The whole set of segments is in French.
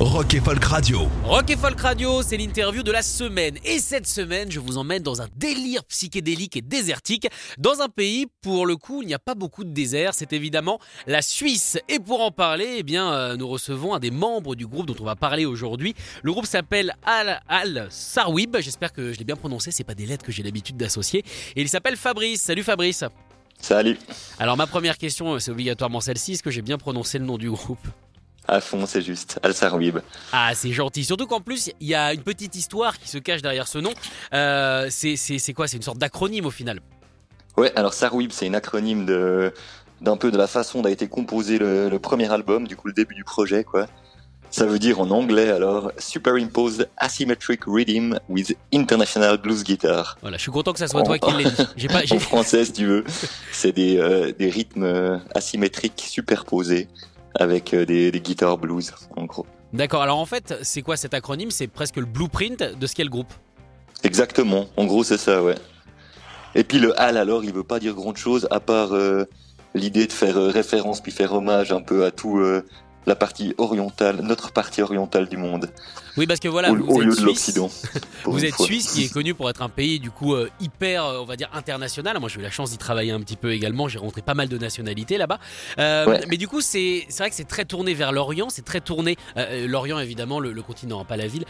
Rock et Folk Radio. Rock et Folk Radio, c'est l'interview de la semaine. Et cette semaine, je vous emmène dans un délire psychédélique et désertique, dans un pays, pour le coup, il n'y a pas beaucoup de désert, c'est évidemment la Suisse. Et pour en parler, eh bien, euh, nous recevons un des membres du groupe dont on va parler aujourd'hui. Le groupe s'appelle Al, Al Sarwib, j'espère que je l'ai bien prononcé, c'est pas des lettres que j'ai l'habitude d'associer. Et il s'appelle Fabrice. Salut Fabrice. Salut. Alors ma première question, c'est obligatoirement celle-ci, est-ce que j'ai bien prononcé le nom du groupe? À fond, c'est juste. Al Sarwib. Ah, c'est gentil. Surtout qu'en plus, il y a une petite histoire qui se cache derrière ce nom. Euh, c'est quoi? C'est une sorte d'acronyme au final. Ouais, alors Sarwib, c'est une acronyme de d'un peu de la façon dont a été composé le, le premier album, du coup le début du projet, quoi. Ça veut dire en anglais alors Superimposed Asymmetric Rhythm with International Blues Guitar. Voilà, je suis content que ça soit toi qui l'ai dit. J'ai pas, j'ai- En français, si tu veux, c'est des, euh, des rythmes euh, asymétriques superposés avec euh, des, des guitares blues, en gros. D'accord. Alors en fait, c'est quoi cet acronyme? C'est presque le blueprint de ce qu'est le groupe. Exactement, en gros c'est ça, ouais. Et puis le hal alors, il veut pas dire grand chose à part euh, l'idée de faire euh, référence puis faire hommage un peu à tout euh, la partie orientale, notre partie orientale du monde, Oui, parce que voilà, au, vous, au êtes lieu de suisse. l'Occident. pour Vous êtes fois. Suisse, qui est connu pour être un pays du coup euh, hyper, euh, on va dire international. Moi, j'ai eu la chance d'y travailler un petit peu également. J'ai rencontré pas mal de nationalités là-bas. Euh, Ouais. Mais du coup, c'est vrai que c'est très tourné vers l'Orient. C'est très tourné euh, l'Orient évidemment, le, le continent, hein, pas la ville.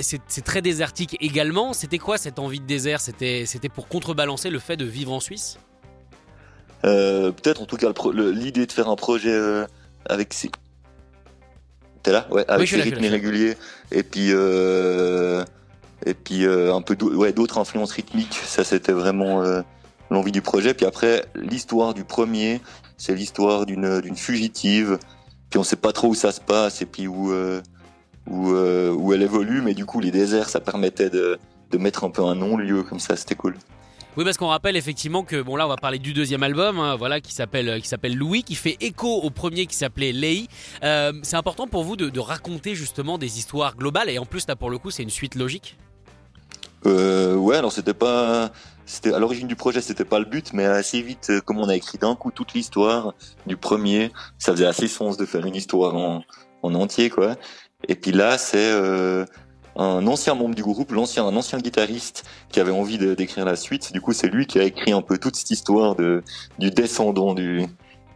C'est très désertique également. C'était quoi cette envie de désert? C'était c'était pour contrebalancer le fait de vivre en Suisse? Peut-être en tout cas l'idée de faire un projet avec ces... T'es là Ouais, avec je suis rythmes irréguliers et puis euh, et puis euh, un peu ouais, d'autres influences rythmiques. Ça c'était vraiment euh, l'envie du projet. Puis après l'histoire du premier, c'est l'histoire d'une d'une fugitive. Puis on sait pas trop où ça se passe et puis où euh, où euh, où elle évolue. Mais du coup les déserts ça permettait de de mettre un peu un non-lieu comme ça. C'était cool. Oui, parce qu'on rappelle effectivement que bon là, on va parler du deuxième album, hein, voilà, qui s'appelle qui s'appelle Louis, qui fait écho au premier qui s'appelait Lei. Euh, c'est important pour vous de, de raconter justement des histoires globales et en plus là pour le coup, c'est une suite logique? Euh, ouais, alors c'était pas, c'était à l'origine du projet, c'était pas le but, mais assez vite, euh, comme on a écrit d'un coup toute l'histoire du premier, ça faisait assez sens de faire une histoire en, en entier, quoi. Et puis là, c'est euh, un ancien membre du groupe, l'ancien, un ancien guitariste qui avait envie d'écrire la suite. Du coup, c'est lui qui a écrit un peu toute cette histoire de du descendant du,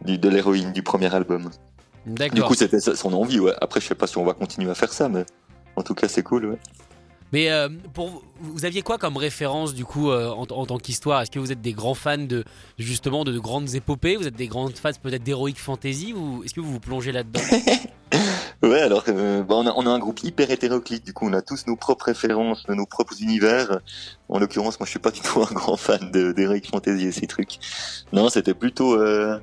du de l'héroïne du premier album. Du coup, c'était son envie, ouais. Après, je sais pas si on va continuer à faire ça, mais en tout cas, c'est cool, ouais. Mais euh, pour vous, aviez quoi comme référence du coup euh, en, en tant qu'histoire? Est-ce que vous êtes des grands fans de justement de, grandes épopées? Vous êtes des grands fans peut-être d'heroic fantasy? Ou est-ce que vous vous plongez là-dedans? Ouais, alors euh, bah, on, a, on a un groupe hyper hétéroclite, du coup on a tous nos propres références, nos propres univers. En l'occurrence, moi je suis pas du tout un grand fan d'Heroic Fantasy et ces trucs. Non, c'était plutôt... Euh,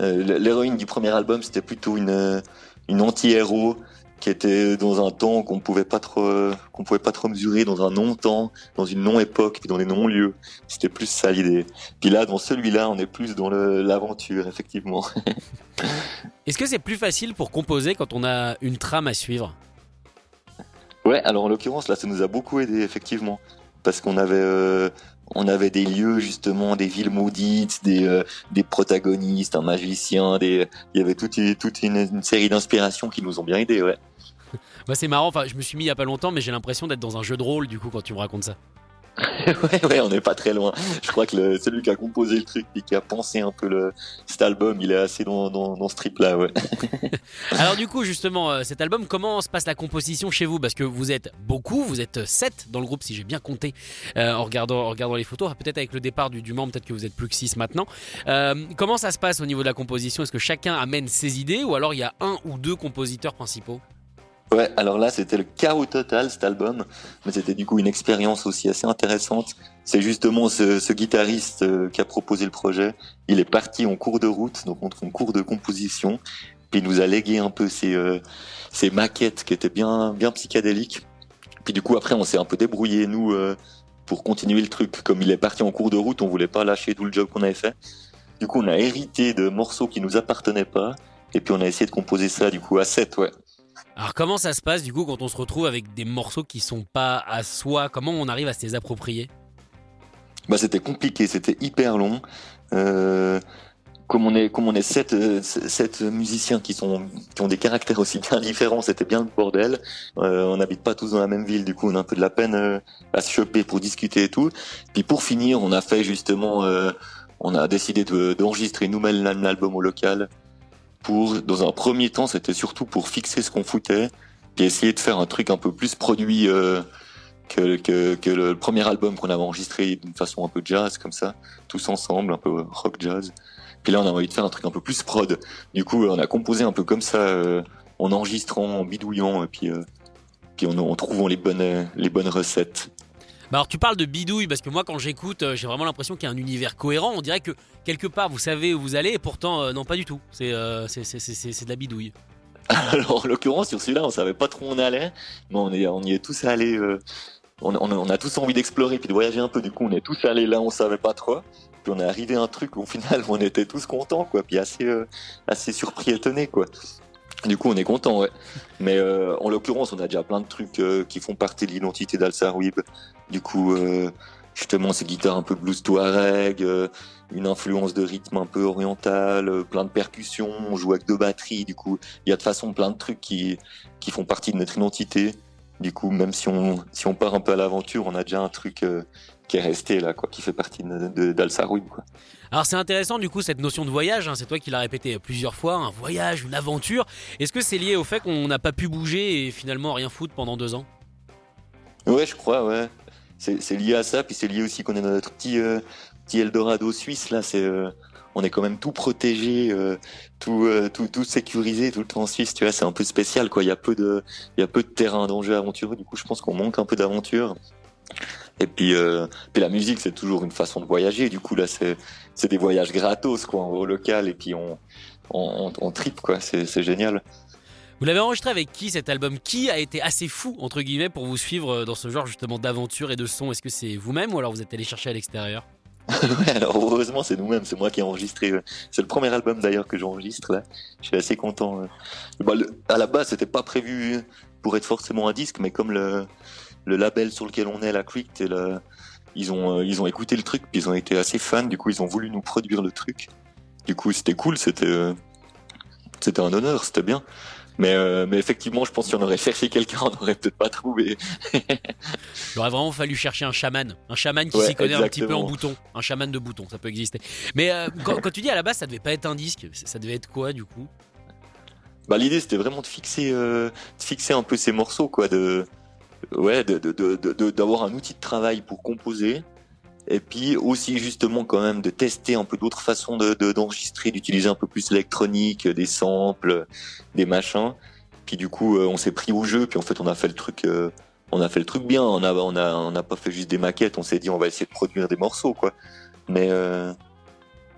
euh, L'héroïne du premier album, c'était plutôt une, euh, une anti-héros qui était dans un temps qu'on pouvait pas trop qu'on pouvait pas trop mesurer, dans un non-temps, dans une non-époque, puis dans des non-lieux. C'était plus ça l'idée. Puis là, dans celui-là, on est plus dans l'aventure, effectivement. Est-ce que c'est plus facile pour composer quand on a une trame à suivre? Ouais, alors en l'occurrence, là, ça nous a beaucoup aidé, effectivement. Parce qu'on avait, euh, on avait des lieux, justement, des villes maudites, des, euh, des protagonistes, un magicien, des, il y avait toute, toute une, une série d'inspirations qui nous ont bien aidés, ouais. Bah c'est marrant, enfin je me suis mis il y a pas longtemps mais j'ai l'impression d'être dans un jeu de rôle du coup quand tu me racontes ça. ouais, ouais, on n'est pas très loin. Je crois que le, celui qui a composé le truc et qui a pensé un peu le, cet album, il est assez dans, dans, dans ce trip-là, ouais. Alors du coup justement euh, cet album comment se passe la composition chez vous? Parce que vous êtes beaucoup, vous êtes 7 dans le groupe si j'ai bien compté euh, en, regardant, en regardant les photos. Peut-être avec le départ du, du membre peut-être que vous êtes plus que 6 maintenant. Euh, comment ça se passe au niveau de la composition? Est-ce que chacun amène ses idées ou alors il y a un ou deux compositeurs principaux? Ouais, alors là, c'était le chaos total, cet album. Mais c'était du coup une expérience aussi assez intéressante. C'est justement ce, ce guitariste euh, qui a proposé le projet. Il est parti en cours de route, donc en cours de composition. Puis il nous a légué un peu ces, euh, ces maquettes qui étaient bien, bien psychédéliques. Puis du coup, après, on s'est un peu débrouillé, nous, euh, pour continuer le truc. Comme il est parti en cours de route, on voulait pas lâcher tout le job qu'on avait fait. Du coup, on a hérité de morceaux qui nous appartenaient pas. Et puis, on a essayé de composer ça, du coup, à 7, ouais. Alors comment ça se passe du coup quand on se retrouve avec des morceaux qui sont pas à soi? Comment on arrive à se les approprier? Bah, c'était compliqué, c'était hyper long. Euh, comme on est, comme on est sept, euh, sept musiciens qui sont, qui ont des caractères aussi bien différents, c'était bien le bordel. Euh, on n'habite pas tous dans la même ville, du coup, on a un peu de la peine à se choper pour discuter et tout. Puis pour finir, on a fait justement, on a décidé de- d'enregistrer nous-mêmes l'album au local. Pour, dans un premier temps, c'était surtout pour fixer ce qu'on foutait, puis essayer de faire un truc un peu plus produit euh, que, le premier album qu'on avait enregistré d'une façon un peu jazz comme ça, tous ensemble, un peu rock jazz. Puis là, on a envie de faire un truc un peu plus prod. Du coup, on a composé un peu comme ça, euh, en enregistrant, en bidouillant, et puis, euh, puis en, en trouvant les bonnes, les bonnes recettes. Bah alors tu parles de bidouille parce que moi quand j'écoute euh, j'ai vraiment l'impression qu'il y a un univers cohérent. On dirait que quelque part vous savez où vous allez et pourtant euh, non pas du tout. C'est euh, c'est- de la bidouille. Alors, en l'occurrence, sur celui-là, on savait pas trop où on allait, mais on, est, y est tous allés. euh, on, a tous envie d'explorer puis de voyager un peu. Du coup, on est tous allés là, on savait pas trop. Puis on est arrivé à un truc où, au final, on était tous contents, quoi. Puis assez, assez surpris, étonnés, quoi. Du coup, on est content, ouais. Mais euh, en l'occurrence, on a déjà plein de trucs euh, qui font partie de l'identité d'Alsar Weeb. Du coup, euh, justement, ces guitares un peu blues touareg, euh, une influence de rythme un peu oriental, euh, plein de percussions, on joue avec deux batteries. Du coup, il y a de façon plein de trucs qui, qui font partie de notre identité. Du coup, même si on, si on part un peu à l'aventure, on a déjà un truc qui est resté là, quoi, qui fait partie de, de, d'Alsar Weeb, quoi. Alors c'est intéressant du coup cette notion de voyage, hein, c'est toi qui l'as répété plusieurs fois, un voyage, une aventure. Est-ce que c'est lié au fait qu'on n'a pas pu bouger et finalement rien foutre pendant deux ans? Ouais, je crois, ouais. C'est, lié à ça, puis c'est lié aussi qu'on est dans notre petit, euh, petit Eldorado suisse, là. C'est, euh, on est quand même tout protégé, euh, tout, euh, tout, tout sécurisé tout le temps en Suisse, tu vois. C'est un peu spécial, quoi. Il y a peu de, il y a peu de terrain d'enjeu aventureux. Du coup, je pense qu'on manque un peu d'aventure. Et puis, euh, puis la musique, c'est toujours une façon de voyager. Du coup, là, c'est, c'est des voyages gratos, quoi, au local, et puis on, on, on, on tripe, quoi. C'est, c'est génial. Vous l'avez enregistré avec qui cet album? Qui a été assez fou entre guillemets pour vous suivre dans ce genre justement d'aventure et de son? Est-ce que c'est vous-même ou alors vous êtes allé chercher à l'extérieur? Ouais, alors heureusement, c'est nous-mêmes, c'est moi qui ai enregistré. euh, C'est le premier album d'ailleurs que j'enregistre là. Je suis assez content. euh. Bah, le- à la base, c'était pas prévu pour être forcément un disque, mais comme le, le label sur lequel on est, la Creek, ils ont euh, ils ont écouté le truc, puis ils ont été assez fans. Du coup, ils ont voulu nous produire le truc. Du coup, c'était cool, c'était euh, c'était un honneur, c'était bien. Mais, euh, mais effectivement, je pense que si on aurait cherché quelqu'un, on n'aurait peut-être pas trouvé. Il aurait vraiment fallu chercher un chaman, un chaman qui Ouais, s'y connaît un petit peu en bouton, un chaman de bouton, ça peut exister. Mais quand, quand tu dis à la base ça devait pas être un disque, ça devait être quoi du coup? Bah, l'idée c'était vraiment de fixer, de fixer un peu ces morceaux, quoi, de, ouais, de, de, de, de- de- d'avoir un outil de travail pour composer, et puis aussi justement quand même de tester un peu d'autres façons de, de- d'enregistrer, d'utiliser un peu plus l'électronique, des samples, des machins. Puis du coup, euh, on s'est pris au jeu, puis en fait on a fait le truc, euh, on a fait le truc bien. On a, on a, on n'a pas fait juste des maquettes. On s'est dit on va essayer de produire des morceaux, quoi. Mais euh,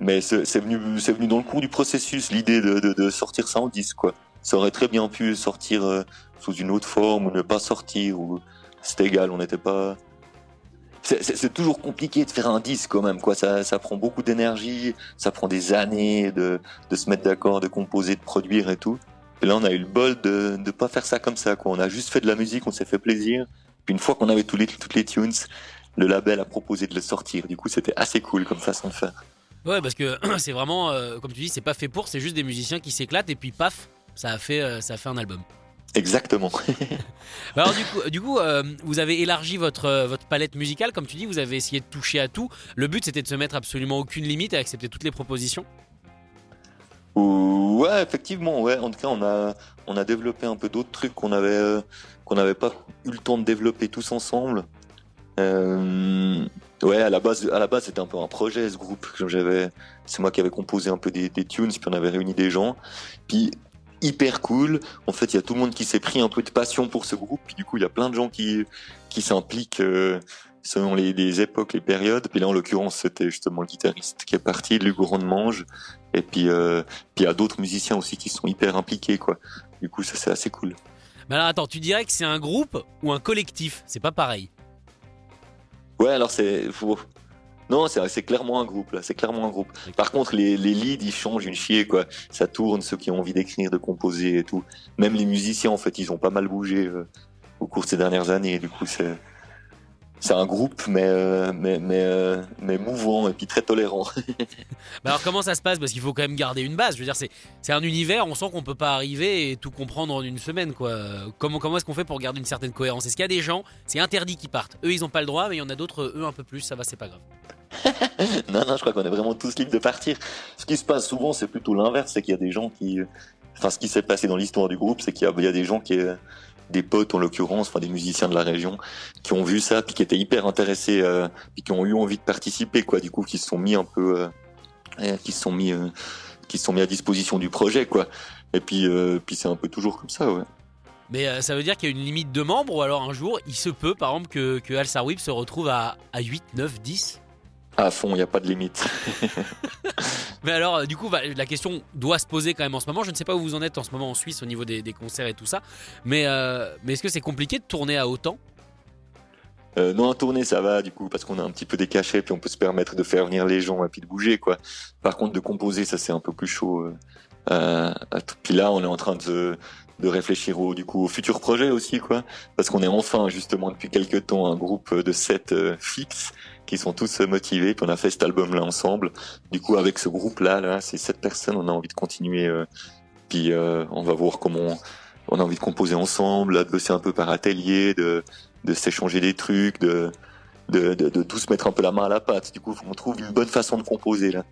mais c'est c'est venu, c'est venu dans le cours du processus, l'idée de, de, de sortir ça en disque, quoi. Ça aurait très bien pu sortir euh, sous une autre forme ou ne pas sortir, ou c'était égal, on n'était pas. C'est- toujours compliqué de faire un disque quand même, quoi. Ça, ça prend beaucoup d'énergie, ça prend des années de, de se mettre d'accord, de composer, de produire et tout. Et là, on a eu le bol de ne pas faire ça comme ça, quoi. On a juste fait de la musique, on s'est fait plaisir. Puis une fois qu'on avait tous les, toutes les tunes, le label a proposé de le sortir. Du coup, c'était assez cool comme façon de faire. Ouais, parce que c'est vraiment, euh, comme tu dis, c'est pas fait pour, c'est juste des musiciens qui s'éclatent et puis paf, ça a fait, euh, ça a fait un album. Exactement. Alors du coup, du coup euh, vous avez élargi votre, euh, votre palette musicale, comme tu dis, vous avez essayé de toucher à tout. Le but c'était de se mettre absolument aucune limite et accepter toutes les propositions. Ouais, effectivement, ouais. En tout cas, on a, on a développé un peu d'autres trucs qu'on avait, euh, qu'on n'avait pas eu le temps de développer tous ensemble. Euh, ouais, à la base, à la base, c'était un peu un projet ce groupe. J'avais, c'est moi qui avais composé un peu des, des tunes, puis on avait réuni des gens. Puis hyper cool. En fait, il y a tout le monde qui s'est pris un peu de passion pour ce groupe. Puis du coup, il y a plein de gens qui, qui s'impliquent. euh, selon les, les époques, les périodes. Puis là, en l'occurrence, c'était justement le guitariste qui est parti, Lugo Mange. Et puis, euh, puis il y a d'autres musiciens aussi qui sont hyper impliqués, quoi. Du coup, ça c'est assez cool. Mais alors attends, tu dirais que c'est un groupe ou un collectif? C'est pas pareil. Ouais, alors c'est faut- non, c'est c'est clairement un groupe là, c'est clairement un groupe. Par contre, les, les leads ils changent une chier quoi. Ça tourne ceux qui ont envie d'écrire, de composer et tout. Même les musiciens en fait, ils ont pas mal bougé euh, au cours de ces dernières années. Du coup, c'est c'est un groupe mais euh, mais mais euh, mais mouvant et puis très tolérant. Bah alors comment ça se passe? Parce qu'il faut quand même garder une base. Je veux dire, c'est un univers, on sent qu'on peut pas arriver et tout comprendre en une semaine. quoi. Comment, comment est-ce qu'on fait pour garder une certaine cohérence? Est-ce qu'il y a des gens, c'est interdit qu'ils partent? Eux, ils ont pas le droit, mais il y en a d'autres, eux, un peu plus, ça va, c'est pas grave. non, non, je crois qu'on est vraiment tous libres de partir. Ce qui se passe souvent, c'est plutôt l'inverse, c'est qu'il y a des gens qui, enfin, ce qui s'est passé dans l'histoire du groupe, c'est qu'il y, a- il y a des gens qui, euh, des potes en l'occurrence, enfin des musiciens de la région, qui ont vu ça, puis qui étaient hyper intéressés, euh, puis qui ont eu envie de participer, quoi. Du coup, qui se sont mis un peu, euh, qui se sont mis, euh, qui se sont mis à disposition du projet, quoi. Et puis, puis c'est un peu toujours comme ça, ouais. Mais ça veut dire qu'il y a une limite de membres ou alors un jour, il se peut, par exemple, que, que Al Sarwib se retrouve à, à 8, 9, 10 À fond, il n'y a pas de limite. Mais alors, euh, du coup, la question doit se poser quand même en ce moment. Je ne sais pas où vous en êtes en ce moment en Suisse au niveau des, des concerts et tout ça. Mais, euh, mais est-ce que c'est compliqué de tourner à autant? Euh, non, à tourner, ça va, du coup, parce qu'on a un petit peu des cachets, puis on peut se permettre de faire venir les gens et puis de bouger, quoi. Par contre, de composer, ça, c'est un peu plus chaud. euh, puis là, on est en train de, de réfléchir au, du coup, au futur projet aussi, quoi. Parce qu'on est enfin, justement, depuis quelques temps, un groupe de sept euh, fixes qui sont tous euh, motivés, puis on a fait cet album-là ensemble. Du coup, avec ce groupe-là, là, ces sept personnes, on a envie de continuer, euh, puis euh, on va voir comment on a envie de composer ensemble, là, de bosser un peu par atelier, de de s'échanger des trucs, de, de, de, de tous mettre un peu la main à la pâte. Du coup, on trouve une bonne façon de composer là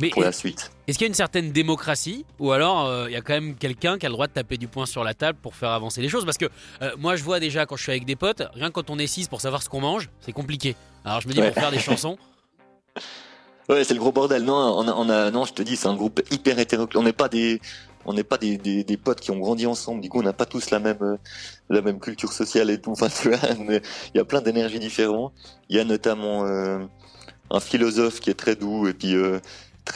Mais pour la suite. est-ce qu'il y a une certaine démocratie ou alors euh, il y a quand même quelqu'un qui a le droit de taper du poing sur la table pour faire avancer les choses? Parce que euh, moi, je vois déjà quand je suis avec des potes, rien que quand on est six pour savoir ce qu'on mange, c'est compliqué. Alors je me dis Ouais. pour faire des chansons. Ouais, c'est le gros bordel. Non, on a, on a, non, je te dis, c'est un groupe hyper hétéroclite. On n'est pas des, on n'est pas des, des, des potes qui ont grandi ensemble. Du coup, on n'a pas tous la même, euh, la même culture sociale et tout. Enfin, tu il y a plein d'énergies différentes. Il y a notamment euh, un philosophe qui est très doux et puis euh,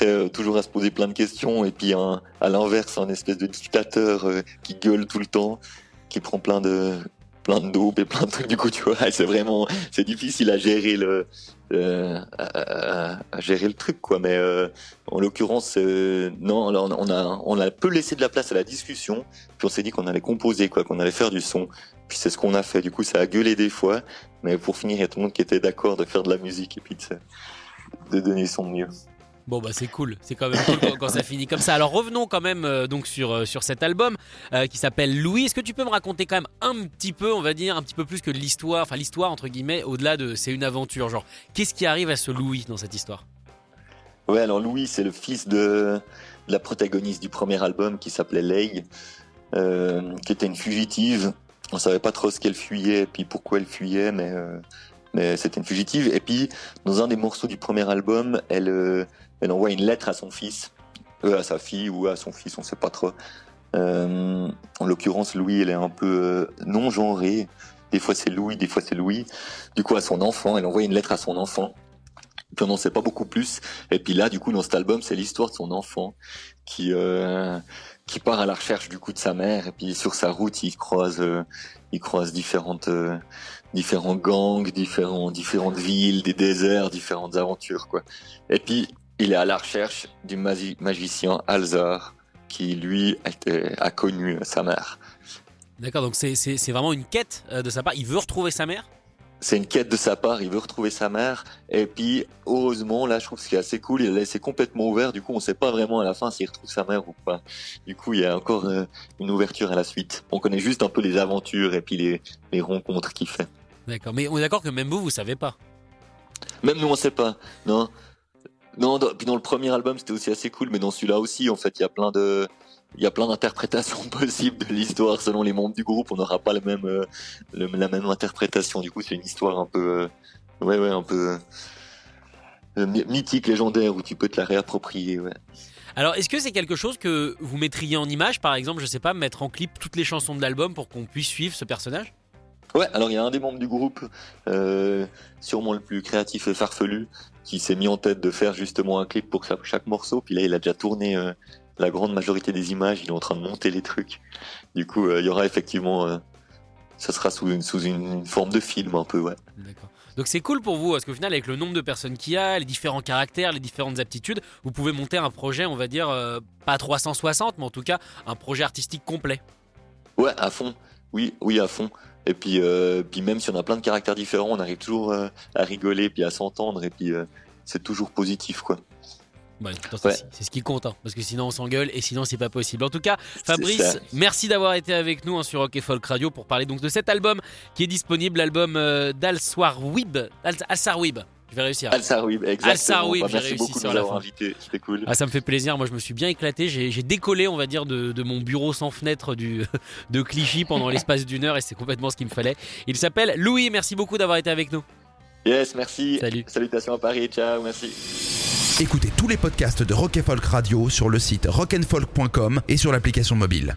euh, toujours à se poser plein de questions. Et puis à l'inverse, un espèce de dictateur euh, qui gueule tout le temps, qui prend plein de plein de dope et plein de trucs. Du coup, tu vois, c'est vraiment, c'est difficile à gérer le, euh, à, gérer le truc, quoi. Mais en l'occurrence, non, là, on a, on a, on a peu laissé de la place à la discussion. Puis on s'est dit qu'on allait composer, quoi, qu'on allait faire du son. Puis c'est ce qu'on a fait. Du coup, ça a gueulé des fois, mais pour finir, il y a tout le monde qui était d'accord de faire de la musique et puis de, de donner son mieux. Bon bah c'est cool, c'est quand même cool quand, ça finit comme ça. Alors revenons quand même euh, donc sur, euh, sur cet album euh, qui s'appelle Louis. Est-ce que tu peux me raconter quand même un petit peu, on va dire, un petit peu plus que l'histoire, enfin l'histoire entre guillemets, au-delà de c'est une aventure, genre qu'est-ce qui arrive à ce Louis dans cette histoire? Ouais, alors Louis, c'est le fils de, la protagoniste du premier album qui s'appelait euh, qui était une fugitive. On savait pas trop ce qu'elle fuyait puis pourquoi elle fuyait, mais, mais c'était une fugitive. Et puis, dans un des morceaux du premier album, elle, elle envoie une lettre à son fils, euh, à sa fille ou à son fils, on sait pas trop. Euh, en l'occurrence, Louis, elle est un peu euh, non genrée. Des fois c'est Louis, des fois c'est Louis. Du coup, à son enfant, elle envoie une lettre à son enfant. Puis on n'en sait pas beaucoup plus. Et puis là, du coup, dans cet album, c'est l'histoire de son enfant qui euh, qui part à la recherche du coup de sa mère. Et puis sur sa route, il croise euh, il croise différentes euh, différents gangs, différents différentes villes, des déserts, différentes aventures quoi. Et puis il est à la recherche du magi- magicien Alzar qui lui a, été- a connu sa mère. D'accord, donc c'est c'est- c'est vraiment une quête euh, de sa part. Il veut retrouver sa mère? C'est une quête de sa part, il veut retrouver sa mère. Et puis, heureusement, là, je trouve ce qui est assez cool, il a laissé complètement ouvert. Du coup, on sait pas vraiment à la fin s'il retrouve sa mère ou pas. Du coup, il y a encore euh, une ouverture à la suite. On connaît juste un peu les aventures et puis les, les rencontres qu'il fait. D'accord, mais on est d'accord que même vous, vous savez pas? Même nous, on sait pas. Non? Non, dans- puis dans le premier album, c'était aussi assez cool, mais dans celui-là aussi, en fait, il y a plein de, il y a plein d'interprétations possibles de l'histoire selon les membres du groupe. On n'aura pas le même, euh, le- la même interprétation. Du coup, c'est une histoire un peu, euh, ouais, ouais, un peu euh, my- mythique, légendaire, où tu peux te la réapproprier. Ouais. Alors, est-ce que c'est quelque chose que vous mettriez en image, par exemple, je sais pas, mettre en clip toutes les chansons de l'album pour qu'on puisse suivre ce personnage? Ouais, alors il y a un des membres du groupe, sûrement le plus créatif et farfelu, qui s'est mis en tête de faire justement un clip pour chaque, chaque morceau. Puis là, il a déjà tourné euh, la grande majorité des images. Il est en train de monter les trucs. Du coup, euh, il y aura effectivement, euh, ça sera sous une, sous une forme de film un peu, ouais. D'accord. Donc c'est cool pour vous, parce qu'au final, avec le nombre de personnes qu'il y a, les différents caractères, les différentes aptitudes, vous pouvez monter un projet, on va dire, euh, pas 360, mais en tout cas, un projet artistique complet. Ouais, à fond. Oui, oui, à fond. Et puis, euh, puis même si on a plein de caractères différents, on arrive toujours euh, à rigoler, puis à s'entendre, et puis euh, c'est toujours positif, quoi. Bah, c'est- Ouais. Ce qui compte, hein, parce que sinon on s'engueule et sinon c'est pas possible. En tout cas, Fabrice, merci d'avoir été avec nous hein, sur Rock et Folk Radio pour parler donc de cet album qui est disponible, l'album d'Al-Swarwib. Al- je vais réussir. Al-Sarwib, exactement. Al-Sarwib, Bah, j'ai merci réussi beaucoup de sur nous avoir invités, c'était cool. Ah, ça me fait plaisir, moi je me suis bien éclaté, j'ai décollé on va dire de, de mon bureau sans fenêtre du, de Clichy pendant l'espace d'une heure et c'est complètement ce qu'il me fallait. Il s'appelle Louis, merci beaucoup d'avoir été avec nous. Yes, merci. Salut. Salutations à Paris, ciao, merci. Écoutez tous les podcasts de Rock Folk Radio sur le site rockandfolk.com et sur l'application mobile.